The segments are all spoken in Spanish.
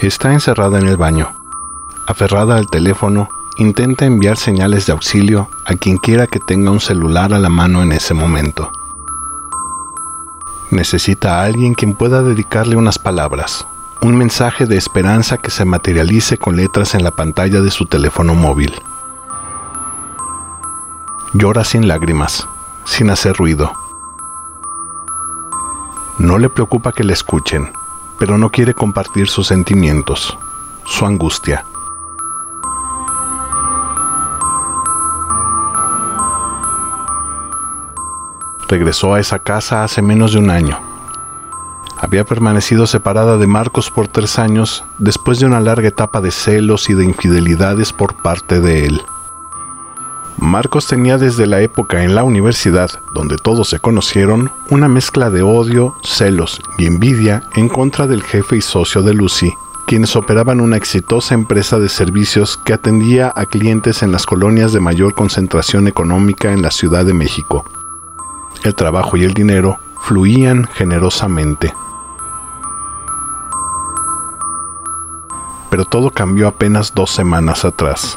Está encerrada en el baño. Aferrada al teléfono, intenta enviar señales de auxilio a quien quiera que tenga un celular a la mano en ese momento. Necesita a alguien quien pueda dedicarle unas palabras, un mensaje de esperanza que se materialice con letras en la pantalla de su teléfono móvil. Llora sin lágrimas, sin hacer ruido. No le preocupa que le escuchen, pero no quiere compartir sus sentimientos, su angustia. Regresó a esa casa hace menos de un año. Había permanecido separada de Marcos por tres años después de una larga etapa de celos y de infidelidades por parte de él. Marcos tenía desde la época en la universidad, donde todos se conocieron, una mezcla de odio, celos y envidia en contra del jefe y socio de Lucy, quienes operaban una exitosa empresa de servicios que atendía a clientes en las colonias de mayor concentración económica en la Ciudad de México. El trabajo y el dinero fluían generosamente. Pero todo cambió apenas dos semanas atrás.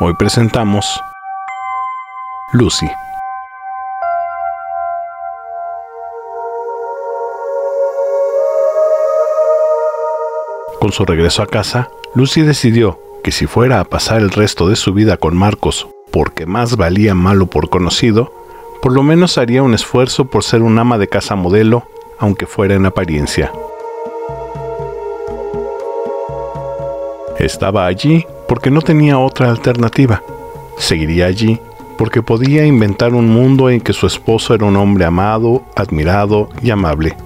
Hoy presentamos Lucy. Con su regreso a casa, Lucy decidió que si fuera a pasar el resto de su vida con Marcos porque más valía malo por conocido, por lo menos haría un esfuerzo por ser un ama de casa modelo, aunque fuera en apariencia. Estaba allí porque no tenía otra alternativa. Seguiría allí porque podía inventar un mundo en que su esposo era un hombre amado, admirado y amable.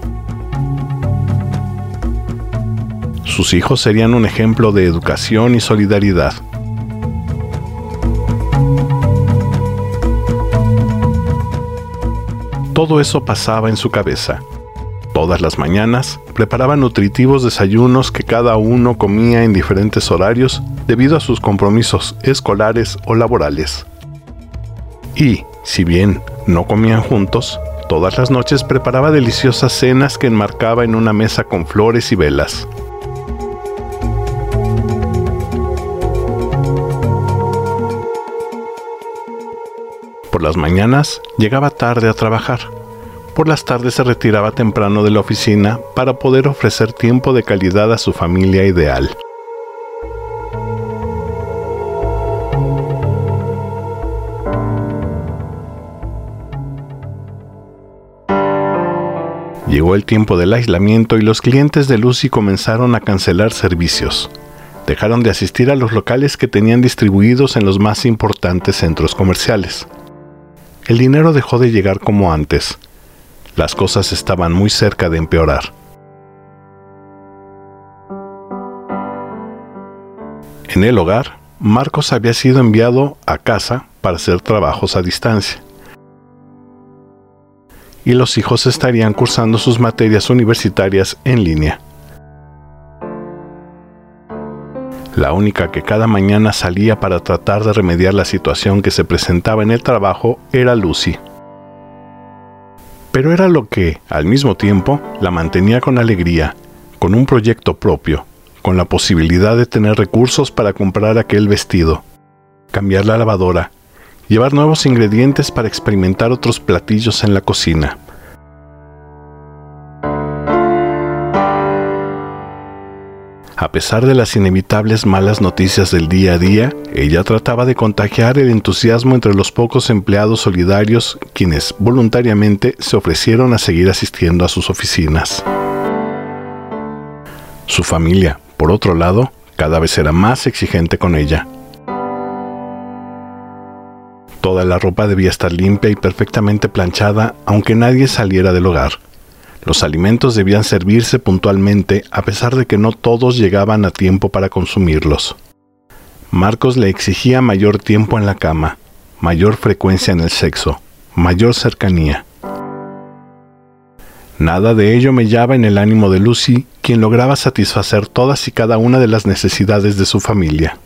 Sus hijos serían un ejemplo de educación y solidaridad. Todo eso pasaba en su cabeza. Todas las mañanas preparaba nutritivos desayunos que cada uno comía en diferentes horarios debido a sus compromisos escolares o laborales. Y, si bien no comían juntos, todas las noches preparaba deliciosas cenas que enmarcaba en una mesa con flores y velas. Por las mañanas llegaba tarde a trabajar. Por las tardes se retiraba temprano de la oficina para poder ofrecer tiempo de calidad a su familia ideal. Llegó el tiempo del aislamiento y los clientes de Lucy comenzaron a cancelar servicios. Dejaron de asistir a los locales que tenían distribuidos en los más importantes centros comerciales el dinero dejó de llegar como antes. Las cosas estaban muy cerca de empeorar. En el hogar, Marcos había sido enviado a casa para hacer trabajos a distancia. Y los hijos estarían cursando sus materias universitarias en línea. la única que cada mañana salía para tratar de remediar la situación que se presentaba en el trabajo era Lucy. Pero era lo que, al mismo tiempo, la mantenía con alegría, con un proyecto propio, con la posibilidad de tener recursos para comprar aquel vestido, cambiar la lavadora, llevar nuevos ingredientes para experimentar otros platillos en la cocina, A pesar de las inevitables malas noticias del día a día, ella trataba de contagiar el entusiasmo entre los pocos empleados solidarios quienes voluntariamente se ofrecieron a seguir asistiendo a sus oficinas. Su familia, por otro lado, Cada vez era más exigente con ella. Toda la ropa debía estar limpia y perfectamente planchada, aunque nadie saliera del hogar. Los alimentos debían servirse puntualmente, a pesar de que no todos llegaban a tiempo para consumirlos. Marcos le exigía mayor tiempo en la cama, mayor frecuencia en el sexo, mayor cercanía. Nada de ello mellaba en el ánimo de Lucy, quien lograba satisfacer todas y cada una de las necesidades de su familia.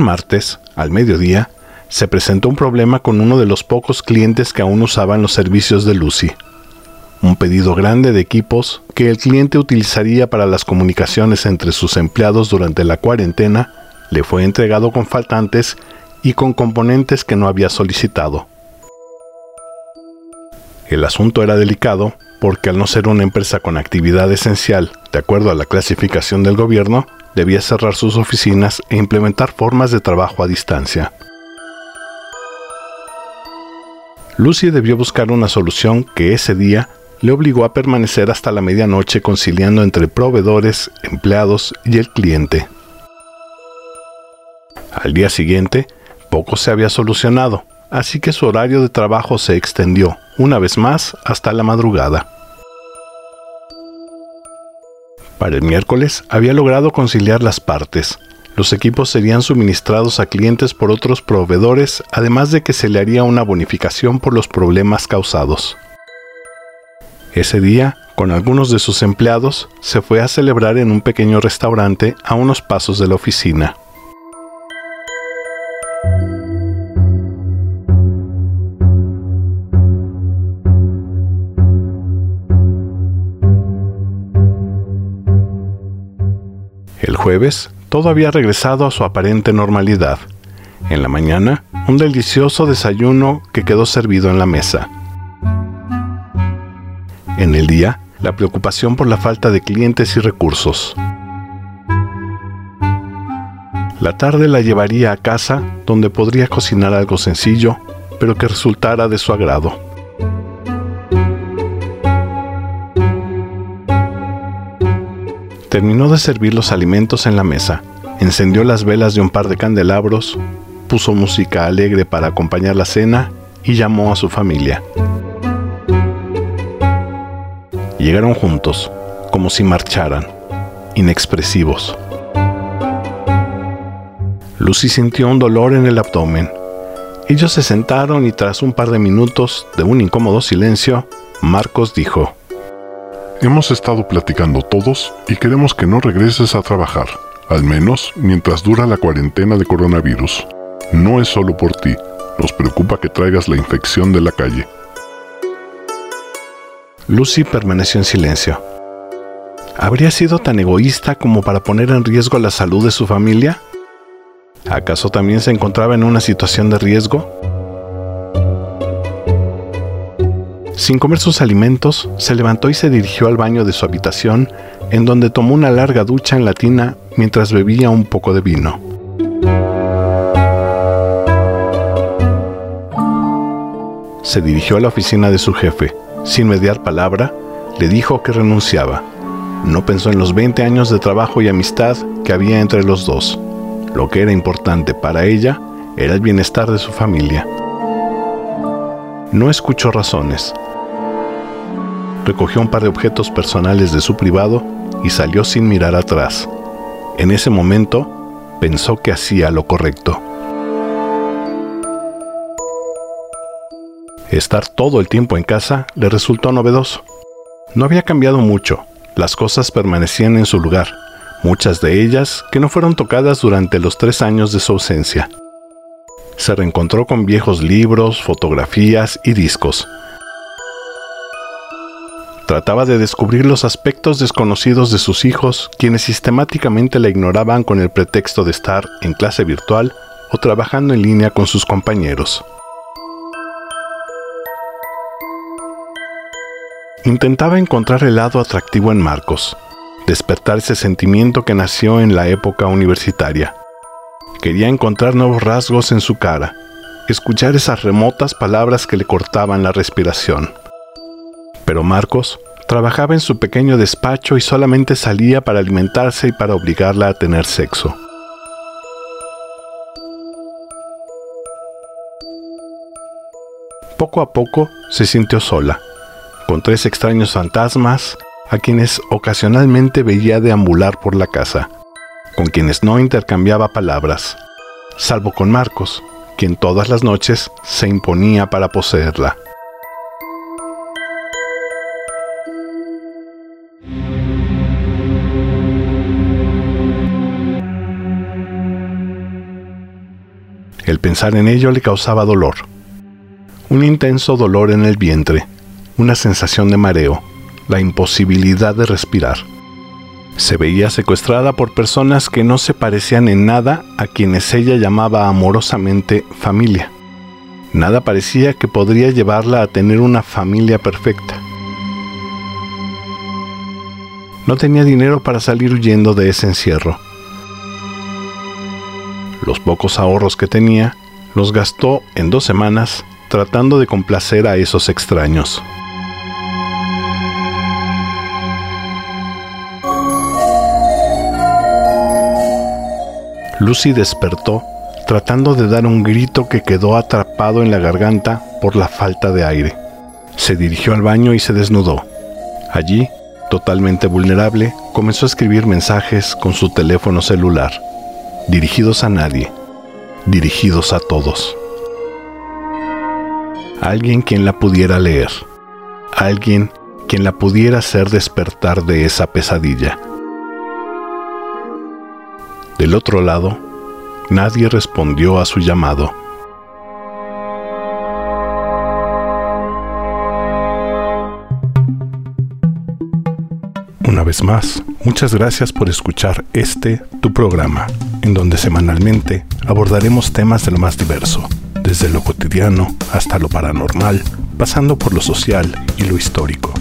Martes, al mediodía, se presentó un problema con uno de los pocos clientes que aún usaban los servicios de Lucy. Un pedido grande de equipos que el cliente utilizaría para las comunicaciones entre sus empleados durante la cuarentena le fue entregado con faltantes y con componentes que no había solicitado. El asunto era delicado porque al no ser una empresa con actividad esencial, de acuerdo a la clasificación del gobierno, debía cerrar sus oficinas e implementar formas de trabajo a distancia. Lucy debió buscar una solución que ese día le obligó a permanecer hasta la medianoche conciliando entre proveedores, empleados y el cliente. Al día siguiente, poco se había solucionado, así que su horario de trabajo se extendió, una vez más, hasta la madrugada. Para el miércoles había logrado conciliar las partes. Los equipos serían suministrados a clientes por otros proveedores, además de que se le haría una bonificación por los problemas causados. Ese día, con algunos de sus empleados, se fue a celebrar en un pequeño restaurante a unos pasos de la oficina. Jueves, todo había regresado a su aparente normalidad. En la mañana, un delicioso desayuno que quedó servido en la mesa. En el día, la preocupación por la falta de clientes y recursos. La tarde la llevaría a casa donde podría cocinar algo sencillo, pero que resultara de su agrado. Terminó de servir los alimentos en la mesa, encendió las velas de un par de candelabros, puso música alegre para acompañar la cena y llamó a su familia. Llegaron juntos, como si marcharan, inexpresivos. Lucy sintió un dolor en el abdomen. Ellos se sentaron y tras un par de minutos de un incómodo silencio, Marcos dijo, Hemos estado platicando todos y queremos que no regreses a trabajar, al menos mientras dura la cuarentena de coronavirus. No es solo por ti, nos preocupa que traigas la infección de la calle. Lucy permaneció en silencio. ¿Habría sido tan egoísta como para poner en riesgo la salud de su familia? ¿Acaso también se encontraba en una situación de riesgo? Sin comer sus alimentos, se levantó y se dirigió al baño de su habitación, en donde tomó una larga ducha en la tina mientras bebía un poco de vino. Se dirigió a la oficina de su jefe. Sin mediar palabra, le dijo que renunciaba. No pensó en los 20 años de trabajo y amistad que había entre los dos. Lo que era importante para ella era el bienestar de su familia. No escuchó razones, recogió un par de objetos personales de su privado y salió sin mirar atrás. En ese momento, pensó que hacía lo correcto. Estar todo el tiempo en casa le resultó novedoso. No había cambiado mucho, las cosas permanecían en su lugar, muchas de ellas que no fueron tocadas durante los tres años de su ausencia. Se reencontró con viejos libros, fotografías y discos, Trataba de descubrir los aspectos desconocidos de sus hijos, quienes sistemáticamente la ignoraban con el pretexto de estar en clase virtual o trabajando en línea con sus compañeros. Intentaba encontrar el lado atractivo en Marcos, despertar ese sentimiento que nació en la época universitaria. Quería encontrar nuevos rasgos en su cara, escuchar esas remotas palabras que le cortaban la respiración. Pero Marcos trabajaba en su pequeño despacho y solamente salía para alimentarse y para obligarla a tener sexo. Poco a poco se sintió sola, con tres extraños fantasmas a quienes ocasionalmente veía deambular por la casa, con quienes no intercambiaba palabras, salvo con Marcos, quien todas las noches se imponía para poseerla. El pensar en ello le causaba dolor, un intenso dolor en el vientre, una sensación de mareo, la imposibilidad de respirar. Se veía secuestrada por personas que no se parecían en nada a quienes ella llamaba amorosamente familia. Nada parecía que podría llevarla a tener una familia perfecta. No tenía dinero para salir huyendo de ese encierro. Los pocos ahorros que tenía los gastó en dos semanas tratando de complacer a esos extraños. Lucy despertó tratando de dar un grito que quedó atrapado en la garganta por la falta de aire. Se dirigió al baño y se desnudó. Allí, totalmente vulnerable, comenzó a escribir mensajes con su teléfono celular, dirigidos a nadie, dirigidos a todos. Alguien quien la pudiera leer, alguien quien la pudiera hacer despertar de esa pesadilla. Del otro lado, nadie respondió a su llamado. Una vez más, muchas gracias por escuchar este, tu programa, en donde semanalmente abordaremos temas de lo más diverso, desde lo cotidiano hasta lo paranormal, pasando por lo social y lo histórico.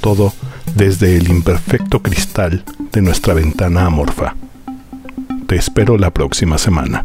Todo desde el imperfecto cristal de nuestra ventana amorfa. Te espero la próxima semana.